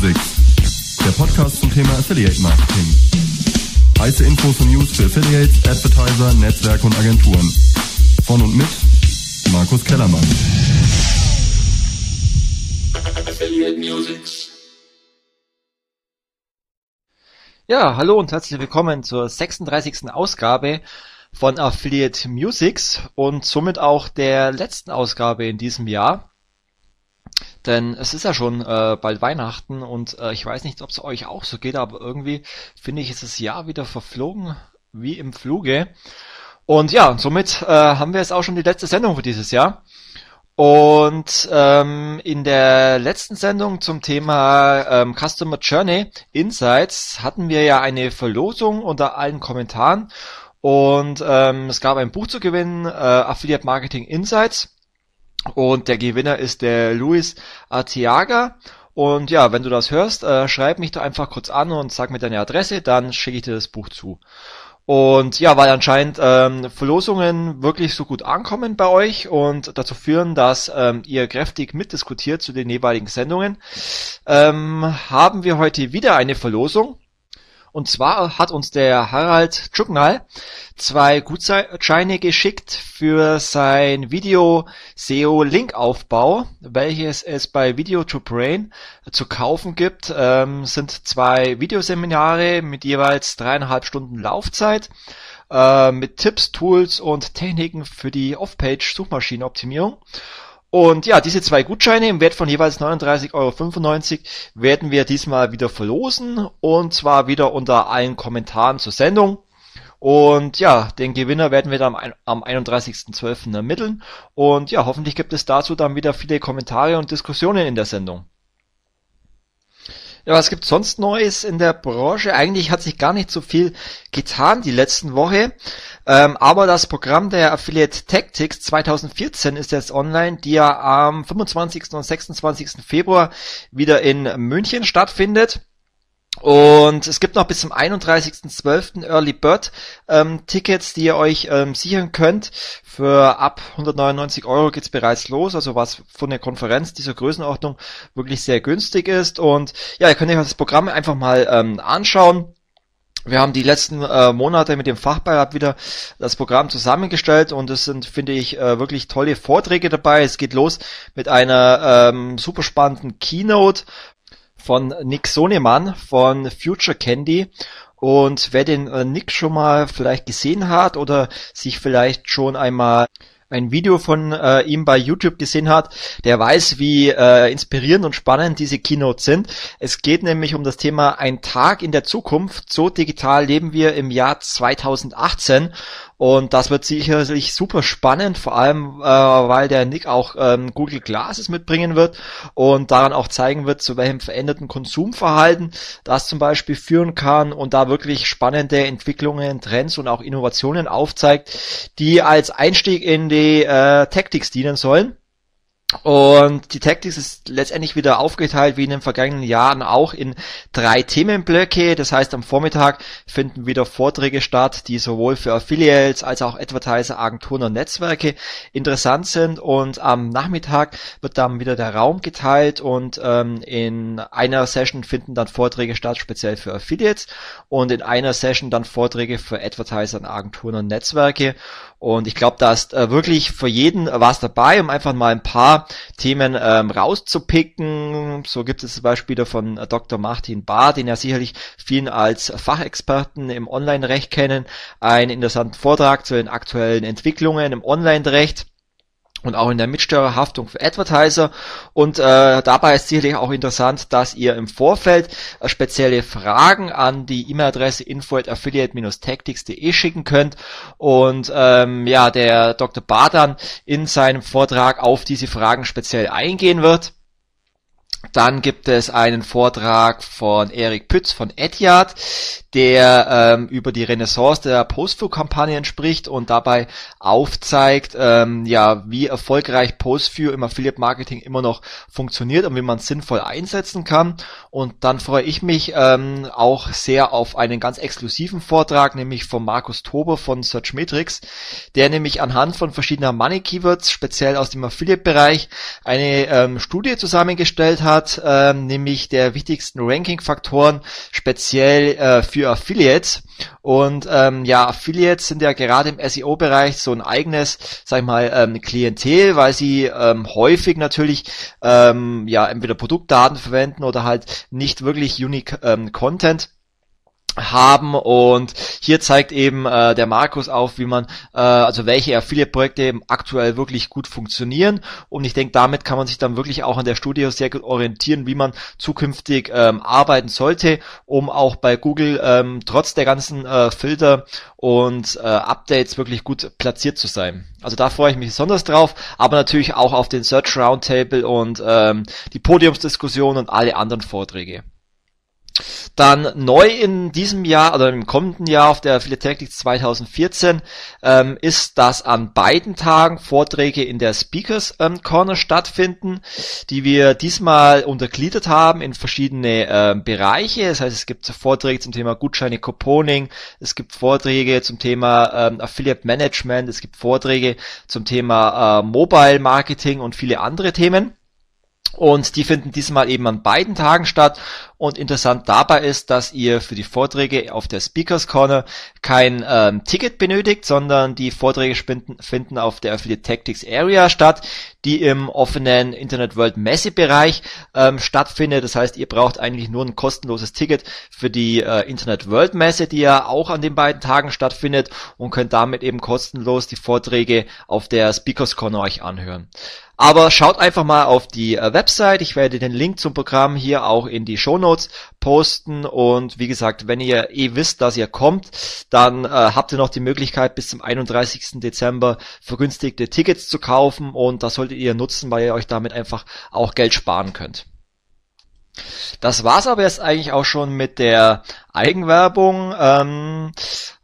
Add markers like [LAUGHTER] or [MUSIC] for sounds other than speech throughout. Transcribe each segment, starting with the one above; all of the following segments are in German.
Musics, der Podcast zum Thema Affiliate Marketing. Heiße Infos und News für Affiliates, Advertiser, Netzwerke und Agenturen. Von und mit Markus Kellermann. Affiliate Musics. Ja, hallo und herzlich willkommen zur 36. Ausgabe von Affiliate Musics und somit auch der letzten Ausgabe in diesem Jahr. Denn es ist ja schon äh, bald Weihnachten und äh, ich weiß nicht, ob es euch auch so geht, aber irgendwie finde ich, ist das Jahr wieder verflogen wie im Fluge. Und ja, somit äh, haben wir jetzt auch schon die letzte Sendung für dieses Jahr. Und ähm, in der letzten Sendung zum Thema ähm, Customer Journey Insights hatten wir ja eine Verlosung unter allen Kommentaren und ähm, es gab ein Buch zu gewinnen, äh, Affiliate Marketing Insights. Und der Gewinner ist der Luis Artiaga. Und ja, wenn du das hörst, äh, schreib mich da einfach kurz an und sag mir deine Adresse, dann schicke ich dir das Buch zu. Und ja, weil anscheinend ähm, Verlosungen wirklich so gut ankommen bei euch und dazu führen, dass ähm, ihr kräftig mitdiskutiert zu den jeweiligen Sendungen, ähm, haben wir heute wieder eine Verlosung. Und zwar hat uns der Harald Tschugnal zwei Gutscheine geschickt für sein Video SEO Linkaufbau, welches es bei Video to Brain zu kaufen gibt. Ähm, sind zwei Videoseminare mit jeweils dreieinhalb Stunden Laufzeit äh, mit Tipps, Tools und Techniken für die Off-Page Suchmaschinenoptimierung. Und ja, diese zwei Gutscheine im Wert von jeweils 39,95 Euro werden wir diesmal wieder verlosen und zwar wieder unter allen Kommentaren zur Sendung. Und ja, den Gewinner werden wir dann am 31.12. ermitteln. Und ja, hoffentlich gibt es dazu dann wieder viele Kommentare und Diskussionen in der Sendung. Ja, was gibt sonst Neues in der Branche? Eigentlich hat sich gar nicht so viel getan die letzten Woche. Ähm, aber das Programm der Affiliate Tactics 2014 ist jetzt online, die ja am 25. und 26. Februar wieder in München stattfindet. Und es gibt noch bis zum 31.12. Early Bird ähm, Tickets, die ihr euch ähm, sichern könnt. Für ab 199 Euro geht's bereits los, also was von der Konferenz dieser Größenordnung wirklich sehr günstig ist. Und ja, ihr könnt euch das Programm einfach mal ähm, anschauen. Wir haben die letzten äh, Monate mit dem Fachbeirat wieder das Programm zusammengestellt und es sind, finde ich, äh, wirklich tolle Vorträge dabei. Es geht los mit einer ähm, super spannenden Keynote von Nick Sonemann von Future Candy. Und wer den äh, Nick schon mal vielleicht gesehen hat oder sich vielleicht schon einmal ein Video von äh, ihm bei YouTube gesehen hat, der weiß, wie äh, inspirierend und spannend diese Keynotes sind. Es geht nämlich um das Thema Ein Tag in der Zukunft. So digital leben wir im Jahr 2018 und das wird sicherlich super spannend, vor allem äh, weil der Nick auch ähm, Google Glasses mitbringen wird und daran auch zeigen wird, zu welchem veränderten Konsumverhalten das zum Beispiel führen kann und da wirklich spannende Entwicklungen, Trends und auch Innovationen aufzeigt, die als Einstieg in die äh, Tactics dienen sollen. Und die Tactics ist letztendlich wieder aufgeteilt wie in den vergangenen Jahren auch in drei Themenblöcke. Das heißt, am Vormittag finden wieder Vorträge statt, die sowohl für Affiliates als auch Advertiser, Agenturen und Netzwerke interessant sind. Und am Nachmittag wird dann wieder der Raum geteilt und ähm, in einer Session finden dann Vorträge statt, speziell für Affiliates und in einer Session dann Vorträge für Advertiser, Agenturen und Netzwerke. Und ich glaube, da ist äh, wirklich für jeden was dabei, um einfach mal ein paar Themen ähm, rauszupicken. So gibt es zum Beispiel von äh, Dr. Martin Bahr, den ja sicherlich vielen als Fachexperten im Online-Recht kennen, einen interessanten Vortrag zu den aktuellen Entwicklungen im Online-Recht und auch in der Mitsteuerhaftung für Advertiser. Und äh, dabei ist sicherlich auch interessant, dass ihr im Vorfeld äh, spezielle Fragen an die E-Mail-Adresse info@affiliate-tactics.de schicken könnt. Und ähm, ja, der Dr. Badan in seinem Vortrag auf diese Fragen speziell eingehen wird. Dann gibt es einen Vortrag von Erik Pütz von Etihad, der ähm, über die Renaissance der Postview-Kampagnen spricht und dabei aufzeigt, ähm, ja, wie erfolgreich Postview im Affiliate-Marketing immer noch funktioniert und wie man es sinnvoll einsetzen kann. Und dann freue ich mich ähm, auch sehr auf einen ganz exklusiven Vortrag, nämlich von Markus Tober von Searchmetrics, der nämlich anhand von verschiedener Money-Keywords, speziell aus dem Affiliate-Bereich, eine ähm, Studie zusammengestellt vorgestellt hat, ähm, nämlich der wichtigsten Ranking-Faktoren speziell äh, für Affiliates. Und ähm, ja, Affiliates sind ja gerade im SEO-Bereich so ein eigenes, sag ich mal, ähm, Klientel, weil sie ähm, häufig natürlich ähm, ja entweder Produktdaten verwenden oder halt nicht wirklich unique ähm, Content haben und hier zeigt eben äh, der Markus auf, wie man äh, also welche Affiliate-Projekte aktuell wirklich gut funktionieren und ich denke, damit kann man sich dann wirklich auch an der Studie sehr gut orientieren, wie man zukünftig ähm, arbeiten sollte, um auch bei Google ähm, trotz der ganzen äh, Filter und äh, Updates wirklich gut platziert zu sein. Also da freue ich mich besonders drauf, aber natürlich auch auf den Search Roundtable und ähm, die Podiumsdiskussion und alle anderen Vorträge. Dann neu in diesem Jahr oder im kommenden Jahr auf der Philatelic 2014 ähm, ist, dass an beiden Tagen Vorträge in der Speakers ähm, Corner stattfinden, die wir diesmal untergliedert haben in verschiedene äh, Bereiche. Das heißt, es gibt Vorträge zum Thema Gutscheine Couponing, es gibt Vorträge zum Thema ähm, Affiliate Management, es gibt Vorträge zum Thema äh, Mobile Marketing und viele andere Themen. Und die finden diesmal eben an beiden Tagen statt. Und interessant dabei ist, dass ihr für die Vorträge auf der Speakers Corner kein ähm, Ticket benötigt, sondern die Vorträge finden, auf der Affiliate Tactics Area statt, die im offenen Internet World Messebereich ähm, stattfindet. Das heißt, ihr braucht eigentlich nur ein kostenloses Ticket für die äh, Internet World Messe, die ja auch an den beiden Tagen stattfindet und könnt damit eben kostenlos die Vorträge auf der Speakers Corner euch anhören. Aber schaut einfach mal auf die äh, Website. Ich werde den Link zum Programm hier auch in die Show Notes posten. Und wie gesagt, wenn ihr eh wisst, dass ihr kommt, dann äh, habt ihr noch die Möglichkeit bis zum 31. Dezember vergünstigte Tickets zu kaufen. Und das solltet ihr nutzen, weil ihr euch damit einfach auch Geld sparen könnt. Das war's aber jetzt eigentlich auch schon mit der Eigenwerbung. Ähm,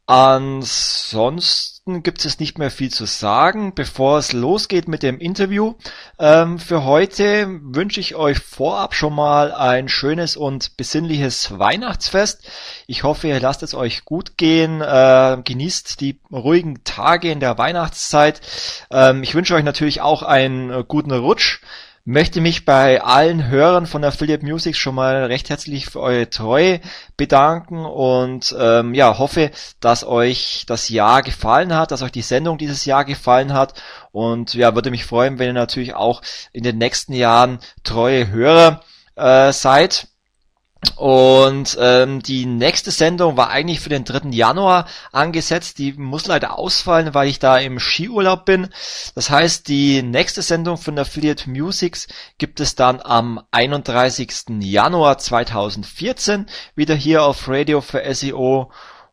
Ansonsten gibt es nicht mehr viel zu sagen. Bevor es losgeht mit dem Interview ähm, für heute, wünsche ich euch vorab schon mal ein schönes und besinnliches Weihnachtsfest. Ich hoffe, ihr lasst es euch gut gehen, äh, genießt die ruhigen Tage in der Weihnachtszeit. Ähm, ich wünsche euch natürlich auch einen äh, guten Rutsch möchte mich bei allen Hörern von Affiliate Music schon mal recht herzlich für eure Treue bedanken und ähm, ja, hoffe, dass euch das Jahr gefallen hat, dass euch die Sendung dieses Jahr gefallen hat und ja, würde mich freuen, wenn ihr natürlich auch in den nächsten Jahren treue Hörer äh, seid. Und ähm, die nächste Sendung war eigentlich für den 3. Januar angesetzt. Die muss leider ausfallen, weil ich da im Skiurlaub bin. Das heißt, die nächste Sendung von Affiliate Musics gibt es dann am 31. Januar 2014 wieder hier auf Radio für SEO.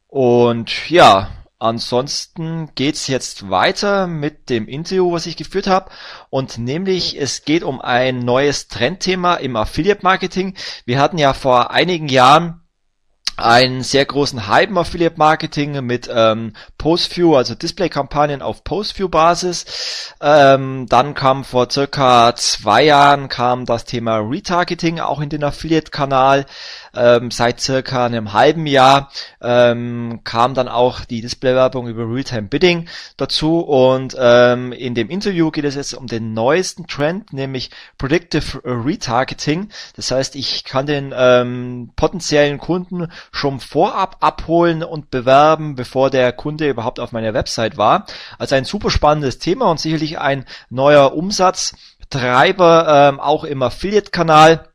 Und ja, Ansonsten geht's jetzt weiter mit dem Interview, was ich geführt habe. Und nämlich, es geht um ein neues Trendthema im Affiliate Marketing. Wir hatten ja vor einigen Jahren einen sehr großen Hype im Affiliate Marketing mit ähm, Postview, also Display-Kampagnen auf Postview-Basis. Ähm, dann kam vor circa zwei Jahren kam das Thema Retargeting auch in den Affiliate-Kanal ähm, seit circa einem halben Jahr ähm, kam dann auch die Displaywerbung über Realtime Bidding dazu und ähm, in dem Interview geht es jetzt um den neuesten Trend, nämlich Predictive Retargeting. Das heißt, ich kann den ähm, potenziellen Kunden schon vorab abholen und bewerben, bevor der Kunde überhaupt auf meiner Website war. Also ein super spannendes Thema und sicherlich ein neuer Umsatztreiber ähm, auch im Affiliate-Kanal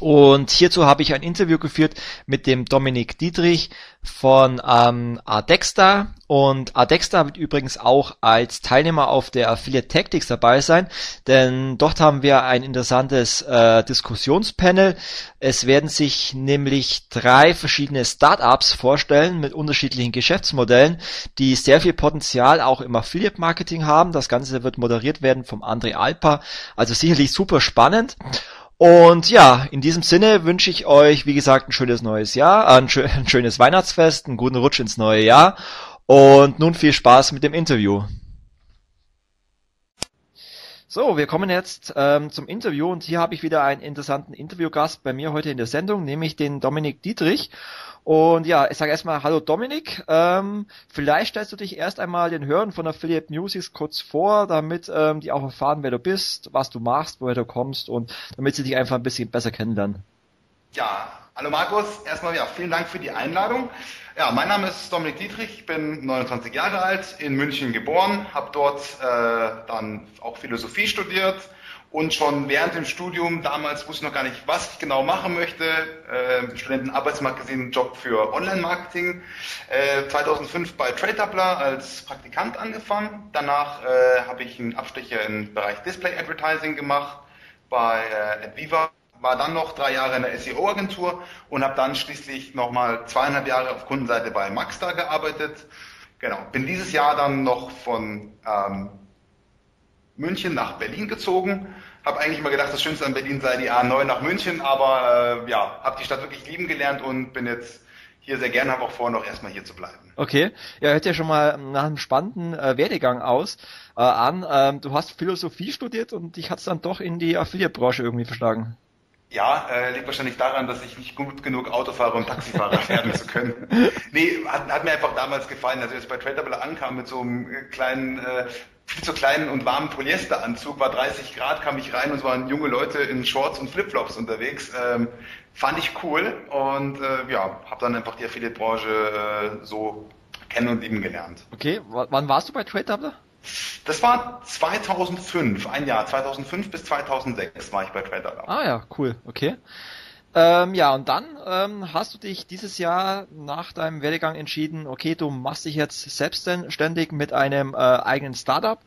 und hierzu habe ich ein Interview geführt mit dem Dominik Dietrich von ähm, Adexta. Und Adexta wird übrigens auch als Teilnehmer auf der Affiliate Tactics dabei sein, denn dort haben wir ein interessantes äh, Diskussionspanel. Es werden sich nämlich drei verschiedene Startups vorstellen mit unterschiedlichen Geschäftsmodellen, die sehr viel Potenzial auch im Affiliate Marketing haben. Das Ganze wird moderiert werden vom André Alpa, also sicherlich super spannend. Und ja, in diesem Sinne wünsche ich euch, wie gesagt, ein schönes neues Jahr, ein, schö [LAUGHS] ein schönes Weihnachtsfest, einen guten Rutsch ins neue Jahr und nun viel Spaß mit dem Interview. So, wir kommen jetzt ähm, zum Interview und hier habe ich wieder einen interessanten Interviewgast bei mir heute in der Sendung, nämlich den Dominik Dietrich. Und ja, ich sage erstmal Hallo Dominik. Ähm, vielleicht stellst du dich erst einmal den Hörern von Affiliate Music kurz vor, damit ähm, die auch erfahren, wer du bist, was du machst, woher du kommst und damit sie dich einfach ein bisschen besser kennenlernen. Ja, hallo Markus. Erstmal ja, vielen Dank für die Einladung. Ja, mein Name ist Dominik Dietrich, ich bin 29 Jahre alt, in München geboren, habe dort äh, dann auch Philosophie studiert und schon während dem Studium, damals wusste ich noch gar nicht, was ich genau machen möchte, äh, Studentenarbeitsmarkt gesehen, Job für Online-Marketing, äh, 2005 bei TradeDoubler als Praktikant angefangen, danach äh, habe ich einen Abstecher im Bereich Display Advertising gemacht bei äh, Adviva. War dann noch drei Jahre in der SEO-Agentur und habe dann schließlich nochmal zweieinhalb Jahre auf Kundenseite bei Maxstar gearbeitet. Genau, bin dieses Jahr dann noch von ähm, München nach Berlin gezogen. Habe eigentlich immer gedacht, das Schönste an Berlin sei die A9 nach München, aber äh, ja, habe die Stadt wirklich lieben gelernt und bin jetzt hier sehr gerne, habe auch vor, noch erstmal hier zu bleiben. Okay, ja, hört ja schon mal nach einem spannenden äh, Werdegang aus äh, an. Ähm, du hast Philosophie studiert und dich hat's dann doch in die Affiliate-Branche irgendwie verschlagen. Ja, äh, liegt wahrscheinlich daran, dass ich nicht gut genug Autofahrer und Taxifahrer [LAUGHS] werden zu können. Nee, hat, hat mir einfach damals gefallen, als ich jetzt bei Tradable ankam mit so einem äh, kleinen, äh, viel zu kleinen und warmen Polyesteranzug, war 30 Grad, kam ich rein und es waren junge Leute in Shorts und Flipflops unterwegs. Ähm, fand ich cool und äh, ja, habe dann einfach die Affiliate-Branche äh, so kennen und lieben gelernt. Okay, wann warst du bei Tradable? Das war 2005, ein Jahr, 2005 bis 2006 war ich bei Trader. Ah ja, cool, okay. Ähm, ja, und dann ähm, hast du dich dieses Jahr nach deinem Werdegang entschieden, okay, du machst dich jetzt selbstständig mit einem äh, eigenen Startup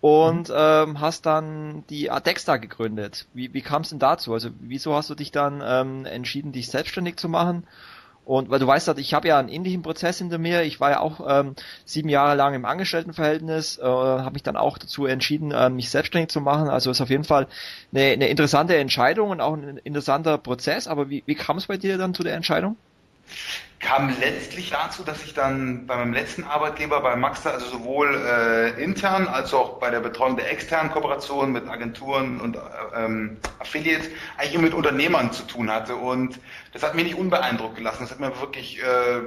und mhm. ähm, hast dann die Adexta gegründet. Wie, wie kam es denn dazu? Also wieso hast du dich dann ähm, entschieden, dich selbstständig zu machen? Und weil du weißt, ich habe ja einen ähnlichen Prozess hinter mir. Ich war ja auch ähm, sieben Jahre lang im Angestelltenverhältnis, äh, habe mich dann auch dazu entschieden, äh, mich selbstständig zu machen. Also ist auf jeden Fall eine, eine interessante Entscheidung und auch ein interessanter Prozess. Aber wie, wie kam es bei dir dann zu der Entscheidung? Kam letztlich dazu, dass ich dann bei meinem letzten Arbeitgeber bei Maxter, also sowohl äh, intern als auch bei der Betreuung der externen Kooperation mit Agenturen und äh, ähm, Affiliates eigentlich immer mit Unternehmern zu tun hatte und das hat mich nicht unbeeindruckt gelassen. Das hat mir wirklich äh,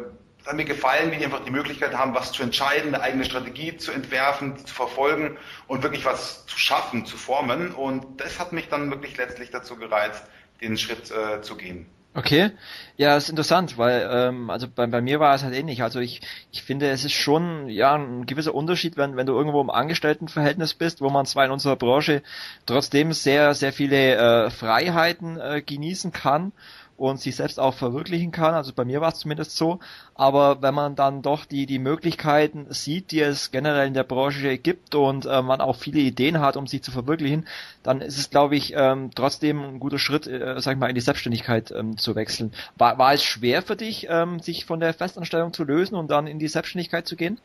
hat mir gefallen, wie die einfach die Möglichkeit haben, was zu entscheiden, eine eigene Strategie zu entwerfen, zu verfolgen und wirklich was zu schaffen, zu formen. Und das hat mich dann wirklich letztlich dazu gereizt, den Schritt äh, zu gehen. Okay, ja, ist interessant, weil ähm, also bei, bei mir war es halt ähnlich. Also ich, ich finde, es ist schon ja ein gewisser Unterschied, wenn, wenn du irgendwo im Angestelltenverhältnis bist, wo man zwar in unserer Branche trotzdem sehr, sehr viele äh, Freiheiten äh, genießen kann und sich selbst auch verwirklichen kann. Also bei mir war es zumindest so. Aber wenn man dann doch die, die Möglichkeiten sieht, die es generell in der Branche gibt und äh, man auch viele Ideen hat, um sich zu verwirklichen, dann ist es, glaube ich, ähm, trotzdem ein guter Schritt, äh, sag ich mal, in die Selbstständigkeit ähm, zu wechseln. War, war es schwer für dich, ähm, sich von der Festanstellung zu lösen und dann in die Selbstständigkeit zu gehen?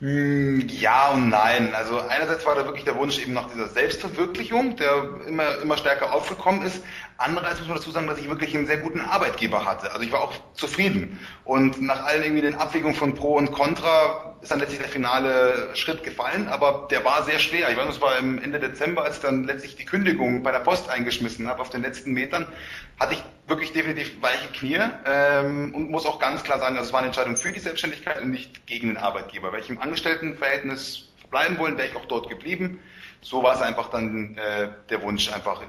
Hm, ja und nein. Also einerseits war da wirklich der Wunsch eben nach dieser Selbstverwirklichung, der immer, immer stärker aufgekommen ist. Andererseits muss man dazu sagen, dass ich wirklich einen sehr guten Arbeitgeber hatte. Also ich war auch zufrieden. Und nach allen irgendwie den Abwägungen von Pro und Contra ist dann letztlich der finale Schritt gefallen, aber der war sehr schwer. Ich weiß, es war Ende Dezember, als ich dann letztlich die Kündigung bei der Post eingeschmissen habe auf den letzten Metern, hatte ich wirklich definitiv weiche Knie ähm, und muss auch ganz klar sagen, also es war eine Entscheidung für die Selbstständigkeit und nicht gegen den Arbeitgeber. Weil ich im Angestelltenverhältnis bleiben wollen, wäre ich auch dort geblieben. So war es einfach dann äh, der Wunsch, einfach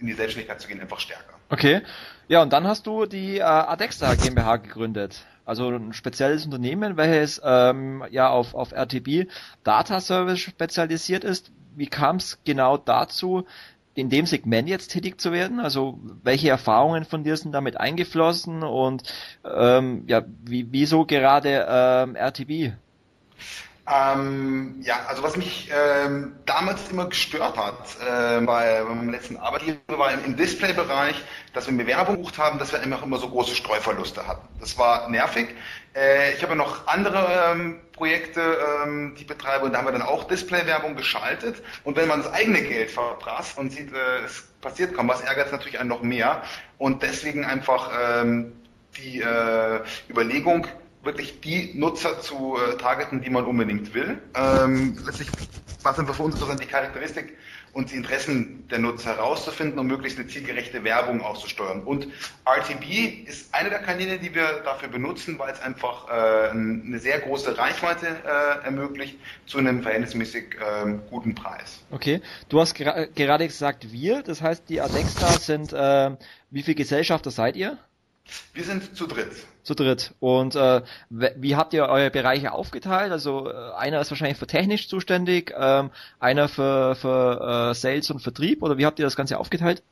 in die Selbstständigkeit zu gehen, einfach stärker. Okay. Ja, und dann hast du die äh, Adexa GmbH gegründet. Also ein spezielles Unternehmen, welches ähm, ja auf, auf RTB Data Service spezialisiert ist. Wie kam es genau dazu, in dem Segment jetzt tätig zu werden? Also welche Erfahrungen von dir sind damit eingeflossen und ähm, ja, wie, wieso gerade ähm, RTB? Ähm, ja, also was mich ähm, damals immer gestört hat äh, bei meinem letzten Arbeitgeber war im, im Display-Bereich, dass wir Bewerbung gebucht haben, dass wir immer, immer so große Streuverluste hatten. Das war nervig. Äh, ich habe noch andere ähm, Projekte, ähm, die ich betreibe und da haben wir dann auch Display-Werbung geschaltet. Und wenn man das eigene Geld verprasst und sieht, äh, es passiert kaum was, ärgert es natürlich einen noch mehr. Und deswegen einfach ähm, die äh, Überlegung, wirklich die Nutzer zu äh, targeten, die man unbedingt will. Ähm, letztlich war es einfach für uns interessant, die Charakteristik und die Interessen der Nutzer herauszufinden, um möglichst eine zielgerechte Werbung auszusteuern. Und RTB ist eine der Kanäle, die wir dafür benutzen, weil es einfach äh, eine sehr große Reichweite äh, ermöglicht zu einem verhältnismäßig äh, guten Preis. Okay, du hast gra gerade gesagt wir, das heißt die Adexta sind, äh, wie viele Gesellschafter seid ihr? Wir sind zu dritt. Zu dritt. Und äh, wie habt ihr eure Bereiche aufgeteilt? Also äh, einer ist wahrscheinlich für technisch zuständig, ähm, einer für, für äh, Sales und Vertrieb oder wie habt ihr das Ganze aufgeteilt?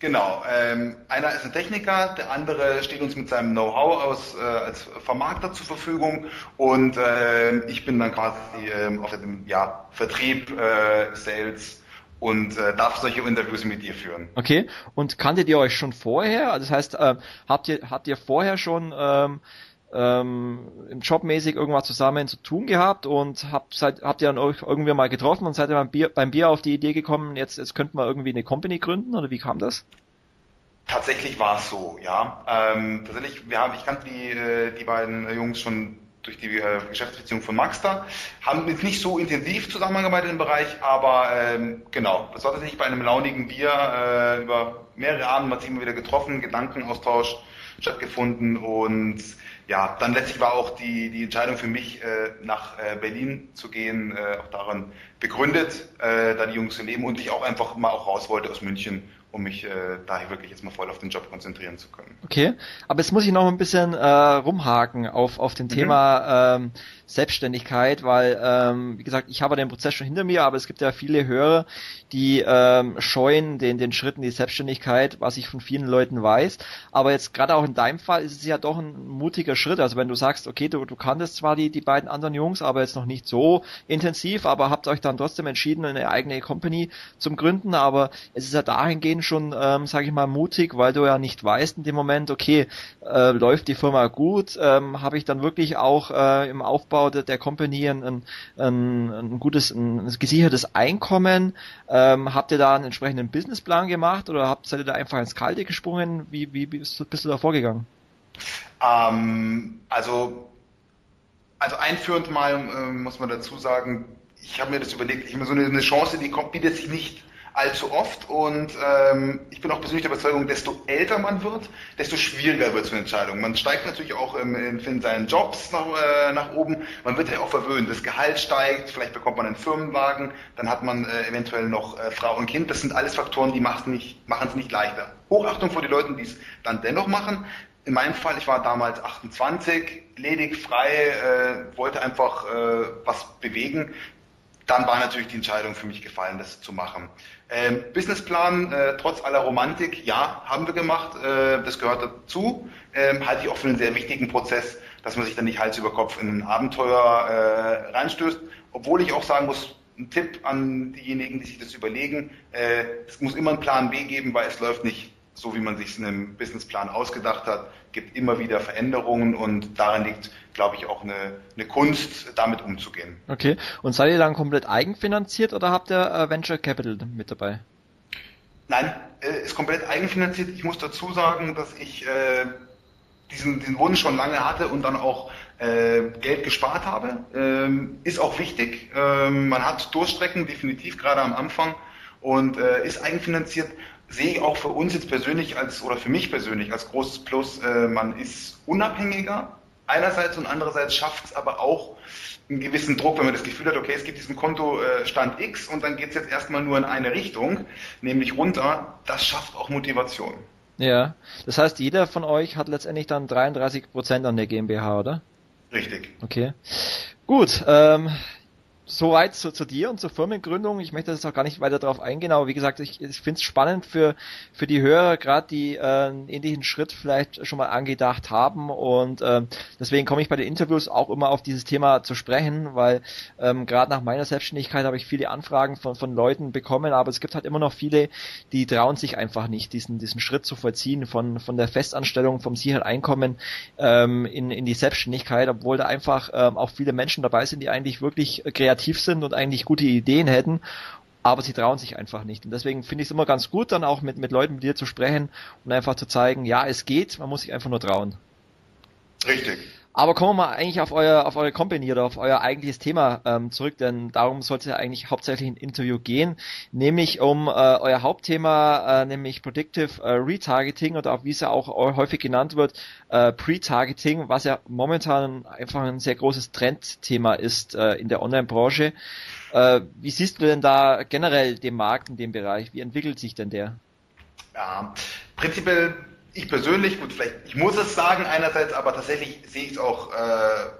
Genau, ähm, einer ist ein Techniker, der andere steht uns mit seinem Know-how aus äh, als Vermarkter zur Verfügung und äh, ich bin dann quasi äh, auf dem ja, Vertrieb, äh, Sales und äh, darf solche Interviews mit dir führen. Okay. Und kanntet ihr euch schon vorher? Also das heißt, äh, habt ihr habt ihr vorher schon ähm, ähm, im Jobmäßig irgendwas zusammen zu tun gehabt und habt seid, habt ihr dann euch irgendwie mal getroffen und seid ihr beim Bier, beim Bier auf die Idee gekommen, jetzt jetzt könnten wir irgendwie eine Company gründen oder wie kam das? Tatsächlich war es so, ja. Ähm, tatsächlich, wir haben, ich kannte die, äh, die beiden Jungs schon durch die äh, Geschäftsbeziehung von Maxter, haben jetzt nicht so intensiv zusammengearbeitet im Bereich, aber ähm, genau, das war tatsächlich bei einem launigen Bier äh, über mehrere Abende, man sich immer wieder getroffen, Gedankenaustausch stattgefunden und ja, dann letztlich war auch die, die Entscheidung für mich, äh, nach äh, Berlin zu gehen, äh, auch daran begründet, äh, da die Jungs leben und ich auch einfach mal auch raus wollte aus München um mich äh, daher wirklich jetzt mal voll auf den Job konzentrieren zu können. Okay, aber jetzt muss ich noch ein bisschen äh, rumhaken auf, auf dem mhm. Thema ähm, Selbstständigkeit, weil, ähm, wie gesagt, ich habe den Prozess schon hinter mir, aber es gibt ja viele Hörer, die ähm, scheuen den, den Schritt in die Selbstständigkeit, was ich von vielen Leuten weiß. Aber jetzt gerade auch in deinem Fall ist es ja doch ein mutiger Schritt. Also wenn du sagst, okay, du, du kanntest zwar die, die beiden anderen Jungs, aber jetzt noch nicht so intensiv, aber habt euch dann trotzdem entschieden, eine eigene Company zum Gründen. Aber es ist ja dahingehend schon, ähm, sage ich mal, mutig, weil du ja nicht weißt in dem Moment, okay, äh, läuft die Firma gut, ähm, habe ich dann wirklich auch äh, im Aufbau der, der Company ein, ein, ein, gutes, ein, gesichertes Einkommen. Äh, ähm, habt ihr da einen entsprechenden Businessplan gemacht oder habt, seid ihr da einfach ins Kalte gesprungen? Wie, wie bist, bist du da vorgegangen? Ähm, also, also einführend mal äh, muss man dazu sagen, ich habe mir das überlegt, ich habe so eine, eine Chance, die kommt, bietet sich nicht allzu oft und ähm, ich bin auch persönlich der Überzeugung, desto älter man wird, desto schwieriger wird es eine Entscheidung. Man steigt natürlich auch ähm, in, in seinen Jobs nach, äh, nach oben, man wird ja auch verwöhnt, das Gehalt steigt, vielleicht bekommt man einen Firmenwagen, dann hat man äh, eventuell noch äh, Frau und Kind, das sind alles Faktoren, die machen es nicht, leichter. Hochachtung vor die Leuten, die es dann dennoch machen. In meinem Fall, ich war damals 28, ledig, frei, äh, wollte einfach äh, was bewegen dann war natürlich die Entscheidung für mich gefallen, das zu machen. Ähm, Businessplan, äh, trotz aller Romantik, ja, haben wir gemacht. Äh, das gehört dazu. Ähm, halte ich auch für einen sehr wichtigen Prozess, dass man sich dann nicht Hals über Kopf in ein Abenteuer äh, reinstößt. Obwohl ich auch sagen muss, ein Tipp an diejenigen, die sich das überlegen, äh, es muss immer einen Plan B geben, weil es läuft nicht so, wie man sich es in einem Businessplan ausgedacht hat gibt immer wieder Veränderungen und daran liegt, glaube ich, auch eine, eine Kunst, damit umzugehen. Okay. Und seid ihr dann komplett eigenfinanziert oder habt ihr äh, Venture Capital mit dabei? Nein, äh, ist komplett eigenfinanziert. Ich muss dazu sagen, dass ich äh, diesen, diesen Wunsch schon lange hatte und dann auch äh, Geld gespart habe. Ähm, ist auch wichtig. Ähm, man hat Durchstrecken, definitiv gerade am Anfang und äh, ist eigenfinanziert sehe ich auch für uns jetzt persönlich als, oder für mich persönlich als großes Plus, äh, man ist unabhängiger einerseits und andererseits schafft es aber auch einen gewissen Druck, wenn man das Gefühl hat, okay, es gibt diesen Kontostand X und dann geht es jetzt erstmal nur in eine Richtung, nämlich runter, das schafft auch Motivation. Ja, das heißt, jeder von euch hat letztendlich dann 33 Prozent an der GmbH, oder? Richtig. Okay. Gut, ähm, Soweit zu, zu dir und zur Firmengründung. Ich möchte jetzt auch gar nicht weiter darauf eingehen, aber wie gesagt, ich, ich finde es spannend für, für die Hörer, gerade die äh, einen ähnlichen Schritt vielleicht schon mal angedacht haben. Und äh, deswegen komme ich bei den Interviews auch immer auf dieses Thema zu sprechen, weil ähm, gerade nach meiner Selbstständigkeit habe ich viele Anfragen von, von Leuten bekommen, aber es gibt halt immer noch viele, die trauen sich einfach nicht, diesen, diesen Schritt zu vollziehen von, von der Festanstellung, vom sicheren Einkommen ähm, in, in die Selbstständigkeit, obwohl da einfach ähm, auch viele Menschen dabei sind, die eigentlich wirklich kreativ kreativ sind und eigentlich gute Ideen hätten, aber sie trauen sich einfach nicht. Und deswegen finde ich es immer ganz gut, dann auch mit, mit Leuten wie dir zu sprechen und einfach zu zeigen, ja, es geht, man muss sich einfach nur trauen. Richtig. Aber kommen wir mal eigentlich auf euer, auf eure Company oder auf euer eigentliches Thema ähm, zurück, denn darum sollte eigentlich hauptsächlich ein Interview gehen, nämlich um äh, euer Hauptthema, äh, nämlich Predictive äh, Retargeting oder auch wie es ja auch häufig genannt wird, äh, Pre-Targeting, was ja momentan einfach ein sehr großes Trendthema ist äh, in der Online-Branche. Äh, wie siehst du denn da generell den Markt in dem Bereich? Wie entwickelt sich denn der? Ja, prinzipiell ich persönlich, gut, vielleicht, ich muss es sagen einerseits, aber tatsächlich sehe ich es auch äh,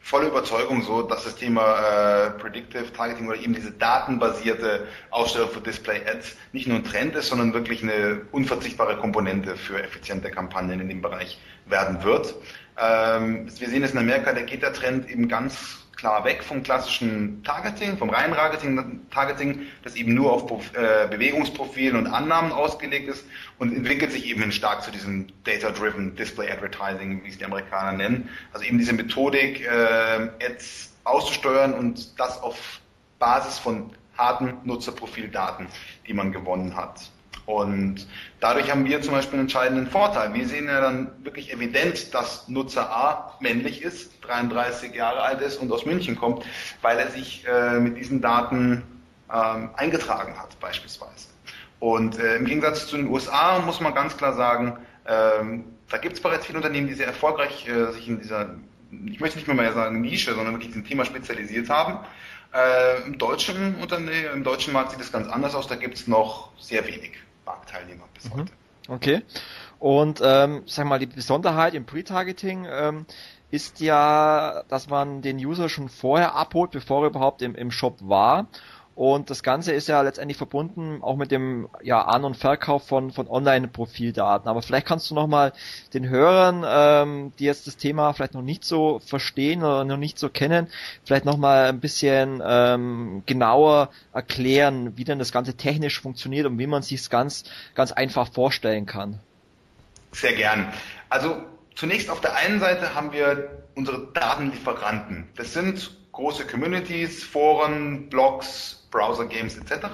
volle Überzeugung so, dass das Thema äh, Predictive Targeting oder eben diese datenbasierte Ausstellung für Display Ads nicht nur ein Trend ist, sondern wirklich eine unverzichtbare Komponente für effiziente Kampagnen in dem Bereich werden wird. Ähm, wir sehen es in Amerika, da geht der Trend eben ganz klar weg vom klassischen Targeting, vom reinen Targeting, Targeting das eben nur auf äh, Bewegungsprofilen und Annahmen ausgelegt ist und entwickelt sich eben stark zu diesem Data-Driven Display Advertising, wie es die Amerikaner nennen. Also eben diese Methodik, äh, Ads auszusteuern und das auf Basis von harten Nutzerprofildaten, die man gewonnen hat. Und dadurch haben wir zum Beispiel einen entscheidenden Vorteil. Wir sehen ja dann wirklich evident, dass Nutzer A männlich ist, 33 Jahre alt ist und aus München kommt, weil er sich äh, mit diesen Daten ähm, eingetragen hat beispielsweise. Und äh, im Gegensatz zu den USA muss man ganz klar sagen, ähm, da gibt es bereits viele Unternehmen, die sehr erfolgreich äh, sich in dieser, ich möchte nicht mehr sagen Nische, sondern wirklich diesem Thema spezialisiert haben. Äh, Im deutschen Unternehmen, im deutschen Markt sieht es ganz anders aus, da gibt es noch sehr wenig. Marktteilnehmer bis mhm. heute. Okay. Und ähm, sag mal, die Besonderheit im Pre-Targeting ähm, ist ja, dass man den User schon vorher abholt, bevor er überhaupt im, im Shop war und das Ganze ist ja letztendlich verbunden auch mit dem ja, An- und Verkauf von, von Online-Profildaten. Aber vielleicht kannst du nochmal den Hörern, ähm, die jetzt das Thema vielleicht noch nicht so verstehen oder noch nicht so kennen, vielleicht nochmal ein bisschen ähm, genauer erklären, wie denn das Ganze technisch funktioniert und wie man sich es ganz, ganz einfach vorstellen kann. Sehr gern. Also zunächst auf der einen Seite haben wir unsere Datenlieferanten. Das sind große Communities, Foren, Blogs, Browser-Games etc.,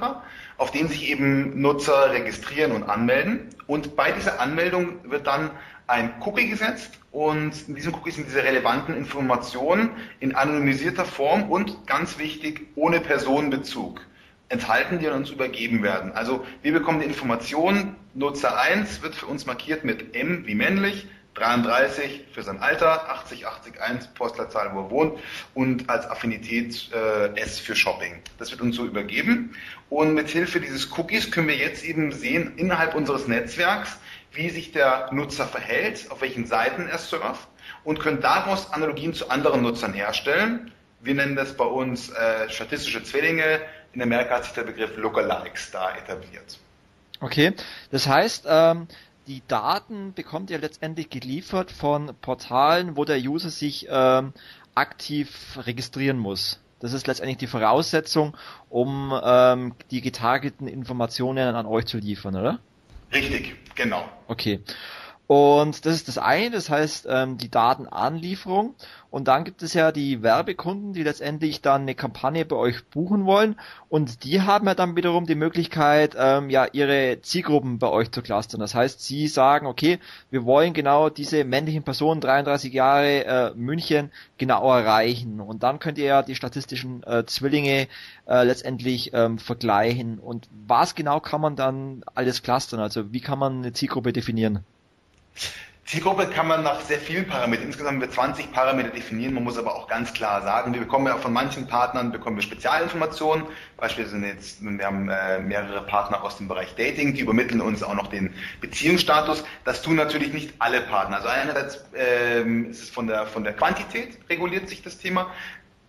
auf denen sich eben Nutzer registrieren und anmelden. Und bei dieser Anmeldung wird dann ein Cookie gesetzt und in diesem Cookie sind diese relevanten Informationen in anonymisierter Form und ganz wichtig ohne Personenbezug enthalten, die uns übergeben werden. Also wir bekommen die Information, Nutzer 1 wird für uns markiert mit M wie männlich, 33 für sein Alter, 80, 80, 1 Postleitzahl, wo er wohnt und als Affinität äh, S für Shopping. Das wird uns so übergeben und mit Hilfe dieses Cookies können wir jetzt eben sehen innerhalb unseres Netzwerks, wie sich der Nutzer verhält, auf welchen Seiten er surft und können daraus Analogien zu anderen Nutzern herstellen. Wir nennen das bei uns äh, statistische Zwillinge. In Amerika hat sich der Begriff Lookalikes da etabliert. Okay, das heißt, ähm, die Daten bekommt ihr letztendlich geliefert von Portalen, wo der User sich ähm, aktiv registrieren muss. Das ist letztendlich die Voraussetzung, um ähm, die getargeteten Informationen an euch zu liefern, oder? Richtig, genau. Okay. Und das ist das eine, das heißt ähm, die Datenanlieferung. Und dann gibt es ja die Werbekunden, die letztendlich dann eine Kampagne bei euch buchen wollen. Und die haben ja dann wiederum die Möglichkeit, ähm, ja ihre Zielgruppen bei euch zu clustern. Das heißt, sie sagen, okay, wir wollen genau diese männlichen Personen, 33 Jahre äh, München, genau erreichen. Und dann könnt ihr ja die statistischen äh, Zwillinge äh, letztendlich ähm, vergleichen. Und was genau kann man dann alles clustern? Also wie kann man eine Zielgruppe definieren? Zielgruppe kann man nach sehr vielen Parametern, insgesamt mit 20 Parameter definieren. Man muss aber auch ganz klar sagen, wir bekommen ja von manchen Partnern bekommen wir Spezialinformationen. Beispielsweise jetzt, wir haben äh, mehrere Partner aus dem Bereich Dating, die übermitteln uns auch noch den Beziehungsstatus. Das tun natürlich nicht alle Partner. Also einerseits ähm, ist es von der von der Quantität reguliert sich das Thema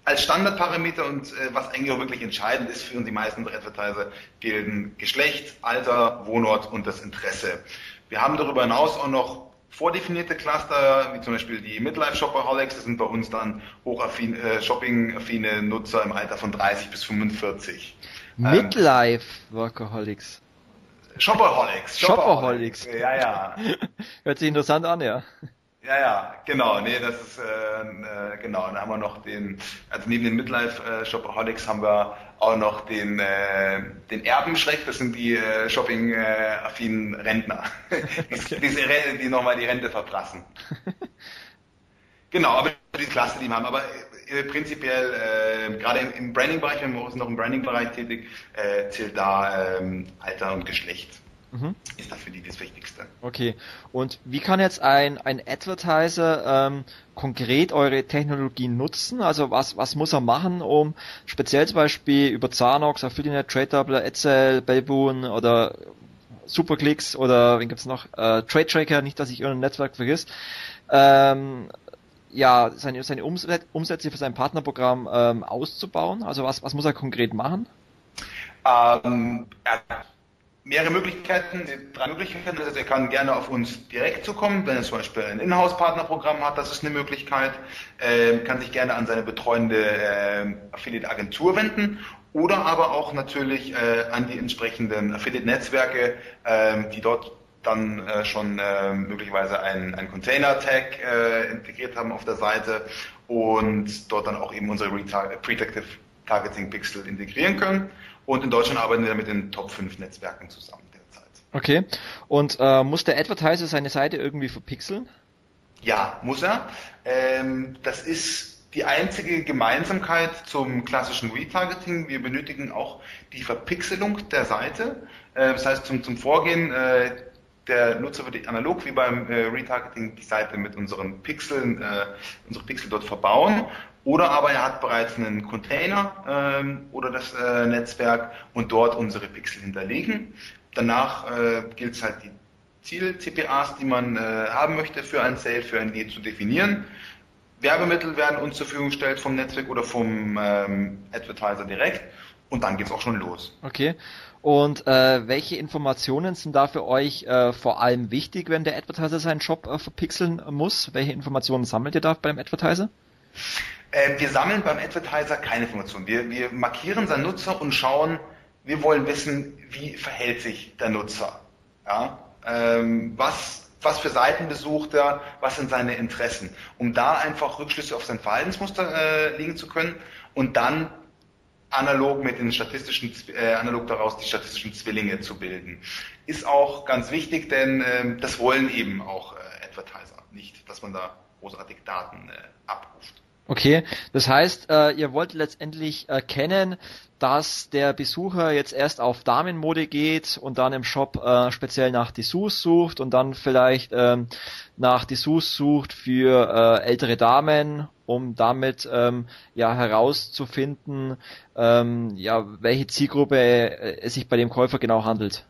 als Standardparameter und äh, was eigentlich auch wirklich entscheidend ist für uns die meisten Advertiser, gelten Geschlecht, Alter, Wohnort und das Interesse. Wir haben darüber hinaus auch noch vordefinierte Cluster, wie zum Beispiel die Midlife Shopaholics, das sind bei uns dann hochaffine, äh, shopping-affine Nutzer im Alter von 30 bis 45. Midlife Workaholics. Shopaholics. Shopaholics. Ja, ja. [LAUGHS] Hört sich interessant an, ja. Ja, ja, genau. Nee, das ist äh, äh, genau. Dann haben wir noch den, also neben den Midlife äh, Shopaholics haben wir auch noch den äh, den Erbenschreck. Das sind die äh, Shopping-affinen Rentner, [LAUGHS] [LAUGHS] die, die, die nochmal die Rente verprassen. [LAUGHS] Genau, aber die Klasse, die wir haben. Aber äh, prinzipiell, äh, gerade im, im Branding-Bereich, wenn wir uns noch im Branding-Bereich tätig, äh, zählt da ähm, Alter und Geschlecht. Mhm. Ist da für die das Wichtigste. Okay. Und wie kann jetzt ein, ein Advertiser ähm, konkret eure Technologie nutzen? Also was, was muss er machen, um speziell zum Beispiel über Zanox, Affiliate, Trade Doubler, Etzel, Bellboon oder Superclicks oder wen gibt's noch? Äh, Trade Tracker, nicht, dass ich irgendein Netzwerk vergiss, ähm, ja, seine, seine Umsätze für sein Partnerprogramm ähm, auszubauen? Also was, was muss er konkret machen? Ähm, er mehrere Möglichkeiten, drei Möglichkeiten. Also er kann gerne auf uns direkt zukommen, wenn er zum Beispiel ein Inhouse-Partnerprogramm hat, das ist eine Möglichkeit. Ähm, kann sich gerne an seine betreuende äh, Affiliate-Agentur wenden oder aber auch natürlich äh, an die entsprechenden Affiliate-Netzwerke, äh, die dort dann äh, schon äh, möglicherweise einen, Container-Tag äh, integriert haben auf der Seite und dort dann auch eben unsere Predictive Targeting Pixel integrieren können. Und in Deutschland arbeiten wir mit den Top 5 Netzwerken zusammen derzeit. Okay. Und äh, muss der Advertiser seine Seite irgendwie verpixeln? Ja, muss er. Ähm, das ist die einzige Gemeinsamkeit zum klassischen Retargeting. Wir benötigen auch die Verpixelung der Seite. Äh, das heißt, zum, zum Vorgehen äh, der Nutzer wird analog wie beim äh, Retargeting die Seite mit unseren Pixeln, äh, unsere Pixel dort verbauen. Oder aber er hat bereits einen Container ähm, oder das äh, Netzwerk und dort unsere Pixel hinterlegen. Danach äh, gilt es halt die Ziel-CPAs, die man äh, haben möchte für ein Sale, für ein Lead zu definieren. Werbemittel werden uns zur Verfügung gestellt vom Netzwerk oder vom ähm, Advertiser direkt und dann geht's auch schon los. Okay. Und äh, welche Informationen sind da für euch äh, vor allem wichtig, wenn der Advertiser seinen Job äh, verpixeln muss? Welche Informationen sammelt ihr da beim Advertiser? Äh, wir sammeln beim Advertiser keine Informationen. Wir, wir markieren seinen Nutzer und schauen, wir wollen wissen, wie verhält sich der Nutzer. Ja? Ähm, was, was für Seiten besucht er, was sind seine Interessen, um da einfach Rückschlüsse auf sein Verhaltensmuster äh, legen zu können und dann analog mit den statistischen, äh, analog daraus die statistischen Zwillinge zu bilden. Ist auch ganz wichtig, denn äh, das wollen eben auch äh, Advertiser nicht, dass man da großartig Daten äh, abruft. Okay, das heißt, äh, ihr wollt letztendlich erkennen, dass der Besucher jetzt erst auf Damenmode geht und dann im Shop äh, speziell nach Dessous sucht und dann vielleicht ähm, nach Dessous sucht für äh, ältere Damen, um damit ähm, ja herauszufinden, ähm, ja welche Zielgruppe äh, es sich bei dem Käufer genau handelt.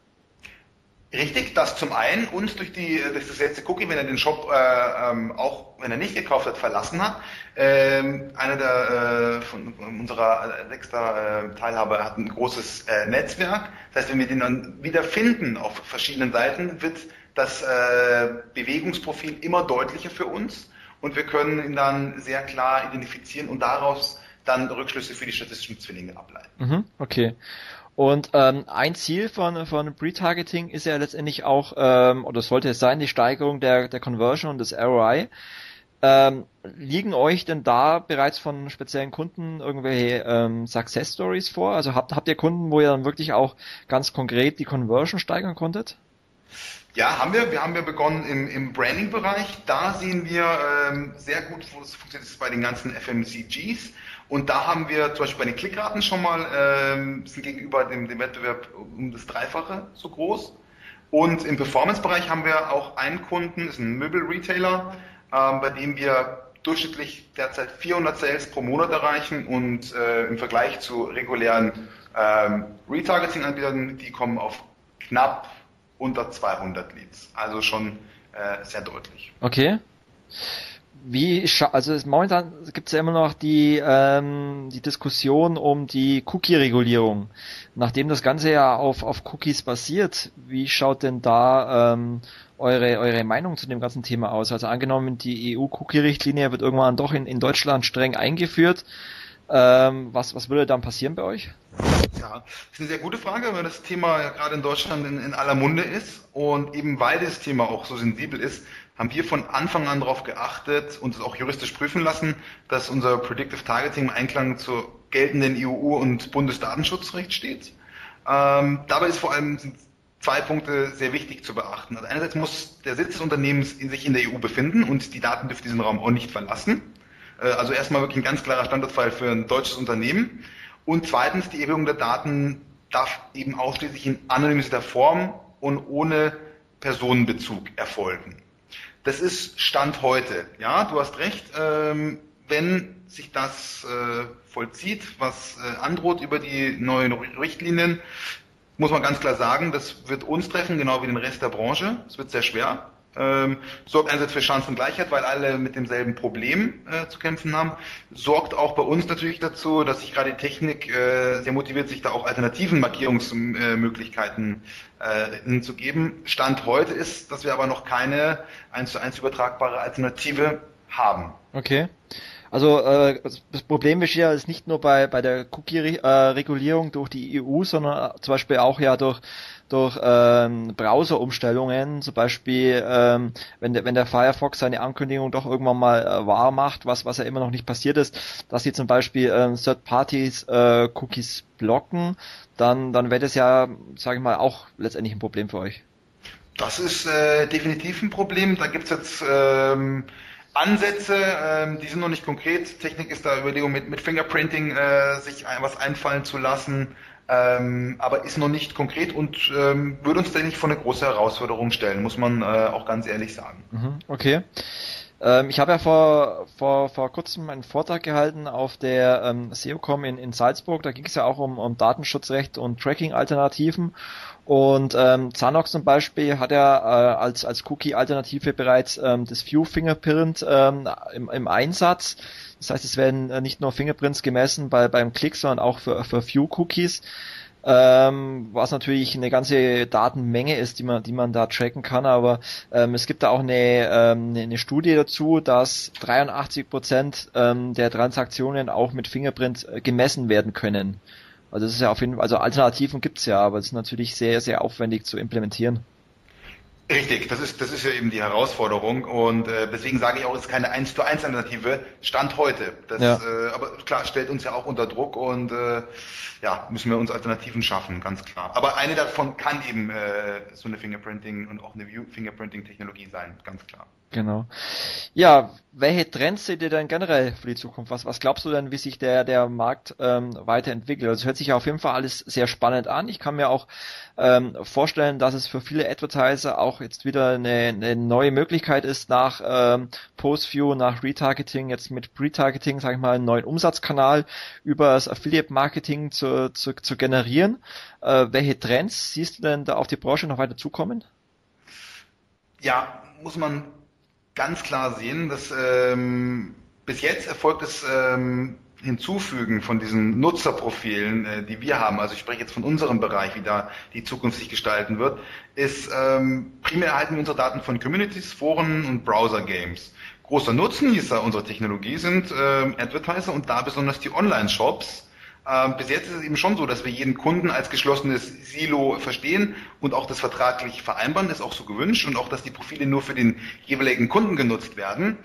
Richtig, das zum einen und durch, die, durch das letzte Cookie, wenn er den Shop äh, ähm, auch, wenn er nicht gekauft hat, verlassen hat. Ähm, einer der äh, von, unserer Alexa äh, Teilhaber hat ein großes äh, Netzwerk. Das heißt, wenn wir den dann wieder finden auf verschiedenen Seiten, wird das äh, Bewegungsprofil immer deutlicher für uns und wir können ihn dann sehr klar identifizieren und daraus dann Rückschlüsse für die statistischen Zwillinge ableiten. Mhm, okay. Und ähm, ein Ziel von, von Retargeting ist ja letztendlich auch, ähm, oder sollte es sein, die Steigerung der, der Conversion und des ROI. Ähm, liegen euch denn da bereits von speziellen Kunden irgendwelche ähm, Success Stories vor? Also habt, habt ihr Kunden, wo ihr dann wirklich auch ganz konkret die Conversion steigern konntet? Ja, haben wir. Wir haben ja begonnen im, im Branding-Bereich. Da sehen wir ähm, sehr gut, wo es funktioniert, bei den ganzen FMCGs. Und da haben wir zum Beispiel bei den Klickraten schon mal, ähm, sind gegenüber dem, dem Wettbewerb um das Dreifache so groß. Und im Performance-Bereich haben wir auch einen Kunden, ist ein Möbel-Retailer, ähm, bei dem wir durchschnittlich derzeit 400 Sales pro Monat erreichen und äh, im Vergleich zu regulären ähm, Retargeting-Anbietern, die kommen auf knapp unter 200 Leads. Also schon äh, sehr deutlich. Okay wie also momentan gibt es ja immer noch die ähm, die Diskussion um die Cookie-Regulierung. Nachdem das Ganze ja auf auf Cookies basiert, wie schaut denn da ähm, eure eure Meinung zu dem ganzen Thema aus? Also angenommen die EU-Cookie-Richtlinie wird irgendwann doch in in Deutschland streng eingeführt. Ähm, was was würde dann passieren bei euch? Ja, das ist eine sehr gute Frage, weil das Thema ja gerade in Deutschland in, in aller Munde ist und eben weil das Thema auch so sensibel ist, haben wir von Anfang an darauf geachtet und es auch juristisch prüfen lassen, dass unser Predictive Targeting im Einklang zur geltenden EU- und Bundesdatenschutzrecht steht. Ähm, dabei ist vor allem zwei Punkte sehr wichtig zu beachten. Also einerseits muss der Sitz des Unternehmens in sich in der EU befinden und die Daten dürfen diesen Raum auch nicht verlassen. Äh, also erstmal wirklich ein ganz klarer Standardfall für ein deutsches Unternehmen. Und zweitens, die Erhebung der Daten darf eben ausschließlich in anonymisierter Form und ohne Personenbezug erfolgen. Das ist Stand heute. Ja, du hast recht. Ähm, wenn sich das äh, vollzieht, was äh, androht über die neuen Richtlinien, muss man ganz klar sagen, das wird uns treffen, genau wie den Rest der Branche. Es wird sehr schwer. Ähm, sorgt einerseits für Chancengleichheit, weil alle mit demselben Problem äh, zu kämpfen haben. Sorgt auch bei uns natürlich dazu, dass sich gerade die Technik äh, sehr motiviert, sich da auch alternativen Markierungsmöglichkeiten äh, hinzugeben. Stand heute ist, dass wir aber noch keine eins zu eins übertragbare Alternative haben. Okay. Also äh, das Problem besteht ja ist nicht nur bei, bei der Cookie-Regulierung durch die EU, sondern zum Beispiel auch ja durch durch ähm, Browser-Umstellungen, zum Beispiel ähm, wenn, der, wenn der Firefox seine Ankündigung doch irgendwann mal äh, wahr macht, was, was ja immer noch nicht passiert ist, dass sie zum Beispiel ähm, Third-Parties äh, Cookies blocken, dann, dann wäre das ja, sage ich mal, auch letztendlich ein Problem für euch. Das ist äh, definitiv ein Problem. Da gibt's jetzt ähm, Ansätze, ähm, die sind noch nicht konkret. Technik ist da Überlegung mit, mit Fingerprinting äh, sich ein, was einfallen zu lassen, ähm, aber ist noch nicht konkret und ähm, würde uns, denke ich, vor eine große Herausforderung stellen, muss man äh, auch ganz ehrlich sagen. Mhm, okay. Ähm, ich habe ja vor, vor, vor kurzem einen Vortrag gehalten auf der ähm, SEOCom in, in Salzburg. Da ging es ja auch um, um Datenschutzrecht und Tracking-Alternativen. Und ähm, Zanox zum Beispiel hat ja äh, als, als Cookie-Alternative bereits ähm, das View-Fingerprint ähm, im, im Einsatz. Das heißt, es werden äh, nicht nur Fingerprints gemessen bei, beim Klick, sondern auch für, für View-Cookies ähm, was natürlich eine ganze Datenmenge ist, die man, die man da tracken kann. Aber ähm, es gibt da auch eine, ähm, eine Studie dazu, dass 83 Prozent ähm, der Transaktionen auch mit Fingerprint äh, gemessen werden können. Also das ist ja auf jeden Fall, also Alternativen gibt's ja, aber es ist natürlich sehr, sehr aufwendig zu implementieren. Richtig, das ist, das ist ja eben die Herausforderung und äh, deswegen sage ich auch, es ist keine 1 zu 1 Alternative, Stand heute. Das, ja. äh, aber klar, stellt uns ja auch unter Druck und äh, ja, müssen wir uns Alternativen schaffen, ganz klar. Aber eine davon kann eben äh, so eine Fingerprinting und auch eine View-Fingerprinting-Technologie sein, ganz klar. Genau. Ja, welche Trends seht ihr denn generell für die Zukunft? Was, was glaubst du denn, wie sich der, der Markt ähm, weiterentwickelt? Also es hört sich ja auf jeden Fall alles sehr spannend an. Ich kann mir auch ähm, vorstellen, dass es für viele Advertiser auch jetzt wieder eine, eine neue Möglichkeit ist, nach ähm, Postview, nach Retargeting, jetzt mit Retargeting, sage ich mal, einen neuen Umsatzkanal über das Affiliate-Marketing zu, zu, zu generieren. Äh, welche Trends siehst du denn da auf die Branche noch weiter zukommen? Ja, muss man ganz klar sehen, dass ähm, bis jetzt erfolgt das ähm, Hinzufügen von diesen Nutzerprofilen, äh, die wir haben, also ich spreche jetzt von unserem Bereich, wie da die Zukunft sich gestalten wird, ist ähm, primär erhalten wir unsere Daten von Communities, Foren und Browser-Games. Großer Nutznießer unserer Technologie sind äh, Advertiser und da besonders die Online-Shops, ähm, bis jetzt ist es eben schon so, dass wir jeden Kunden als geschlossenes Silo verstehen und auch das vertraglich vereinbaren, ist auch so gewünscht und auch, dass die Profile nur für den jeweiligen Kunden genutzt werden.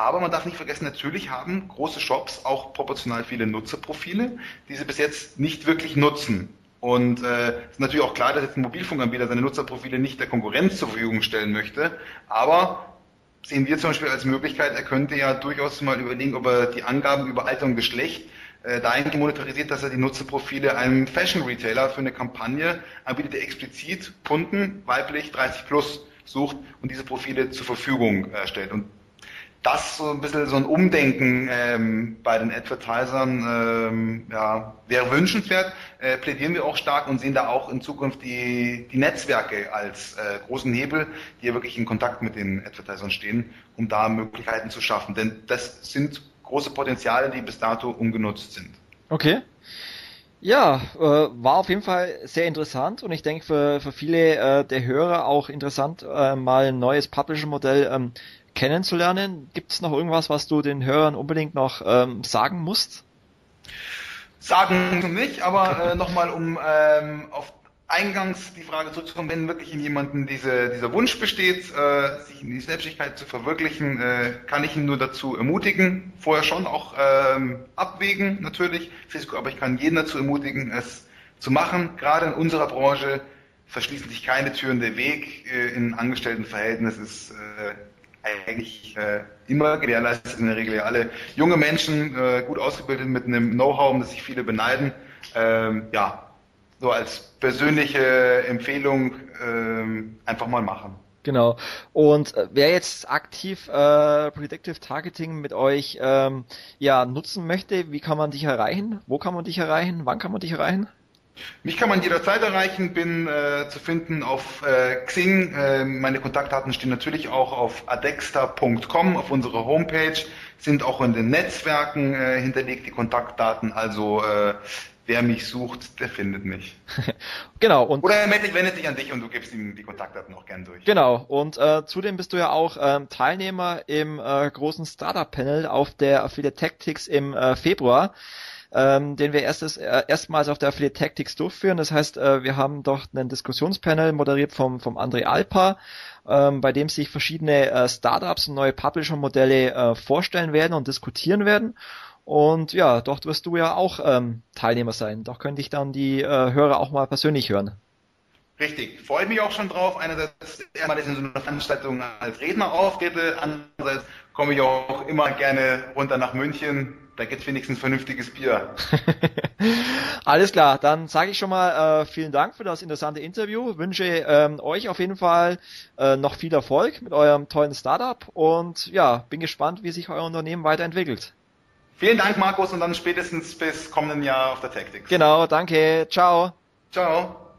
Aber man darf nicht vergessen, natürlich haben große Shops auch proportional viele Nutzerprofile, die sie bis jetzt nicht wirklich nutzen. Und äh, ist natürlich auch klar, dass jetzt ein Mobilfunkanbieter seine Nutzerprofile nicht der Konkurrenz zur Verfügung stellen möchte. Aber sehen wir zum Beispiel als Möglichkeit, er könnte ja durchaus mal überlegen, ob er die Angaben über Alter und Geschlecht äh, dahingehend monetarisiert, dass er die Nutzerprofile einem Fashion Retailer für eine Kampagne anbietet, der explizit Kunden weiblich 30 plus sucht und diese Profile zur Verfügung äh, stellt. Und das so ein bisschen so ein Umdenken ähm, bei den Advertisern ähm, ja, wäre wünschenswert. Äh, plädieren wir auch stark und sehen da auch in Zukunft die, die Netzwerke als äh, großen Hebel, die ja wirklich in Kontakt mit den Advertisern stehen, um da Möglichkeiten zu schaffen. Denn das sind große Potenziale, die bis dato ungenutzt sind. Okay. Ja, äh, war auf jeden Fall sehr interessant und ich denke für, für viele äh, der Hörer auch interessant, äh, mal ein neues Publisher-Modell ähm, kennenzulernen. Gibt es noch irgendwas, was du den Hörern unbedingt noch ähm, sagen musst? Sagen nicht, aber äh, nochmal um ähm, auf eingangs die Frage zurückzukommen, wenn wirklich in jemandem diese, dieser Wunsch besteht, äh, sich in die Selbstständigkeit zu verwirklichen, äh, kann ich ihn nur dazu ermutigen, vorher schon auch ähm, abwägen natürlich, aber ich kann jeden dazu ermutigen, es zu machen. Gerade in unserer Branche verschließen sich keine Türen. Der Weg äh, in Angestelltenverhältnis ist äh, eigentlich äh, immer gewährleistet. In der Regel ja alle junge Menschen, äh, gut ausgebildet mit einem Know-how, um das sich viele beneiden. Ähm, ja, so als persönliche Empfehlung ähm, einfach mal machen. Genau. Und äh, wer jetzt aktiv äh, Predictive Targeting mit euch ähm, ja nutzen möchte, wie kann man dich erreichen? Wo kann man dich erreichen? Wann kann man dich erreichen? Mich kann man jederzeit erreichen, bin äh, zu finden auf äh, Xing. Äh, meine Kontaktdaten stehen natürlich auch auf adexta.com, auf unserer Homepage, sind auch in den Netzwerken äh, hinterlegt, die Kontaktdaten. Also äh, wer mich sucht, der findet mich. [LAUGHS] genau. Und Oder er wendet sich an dich und du gibst ihm die Kontaktdaten auch gern durch. Genau. Und äh, zudem bist du ja auch ähm, Teilnehmer im äh, großen Startup-Panel auf der Affiliate Tactics im äh, Februar ähm, den wir erstes, äh, erstmals auf der Affiliate Tactics durchführen. Das heißt, äh, wir haben dort einen Diskussionspanel moderiert vom, vom André Alpa, ähm, bei dem sich verschiedene äh, Startups und neue Publisher-Modelle äh, vorstellen werden und diskutieren werden. Und ja, dort wirst du ja auch ähm, Teilnehmer sein. Doch könnte ich dann die äh, Hörer auch mal persönlich hören. Richtig, freue mich auch schon drauf. Einerseits erstmal, dass ich in so einer Veranstaltung als Redner auftrete, andererseits komme ich auch immer gerne runter nach München, da gibt's wenigstens vernünftiges Bier. [LAUGHS] Alles klar, dann sage ich schon mal äh, vielen Dank für das interessante Interview. Wünsche ähm, euch auf jeden Fall äh, noch viel Erfolg mit eurem tollen Startup und ja, bin gespannt, wie sich euer Unternehmen weiterentwickelt. Vielen Dank, Markus, und dann spätestens bis kommenden Jahr auf der Tactics. Genau, danke. Ciao. Ciao.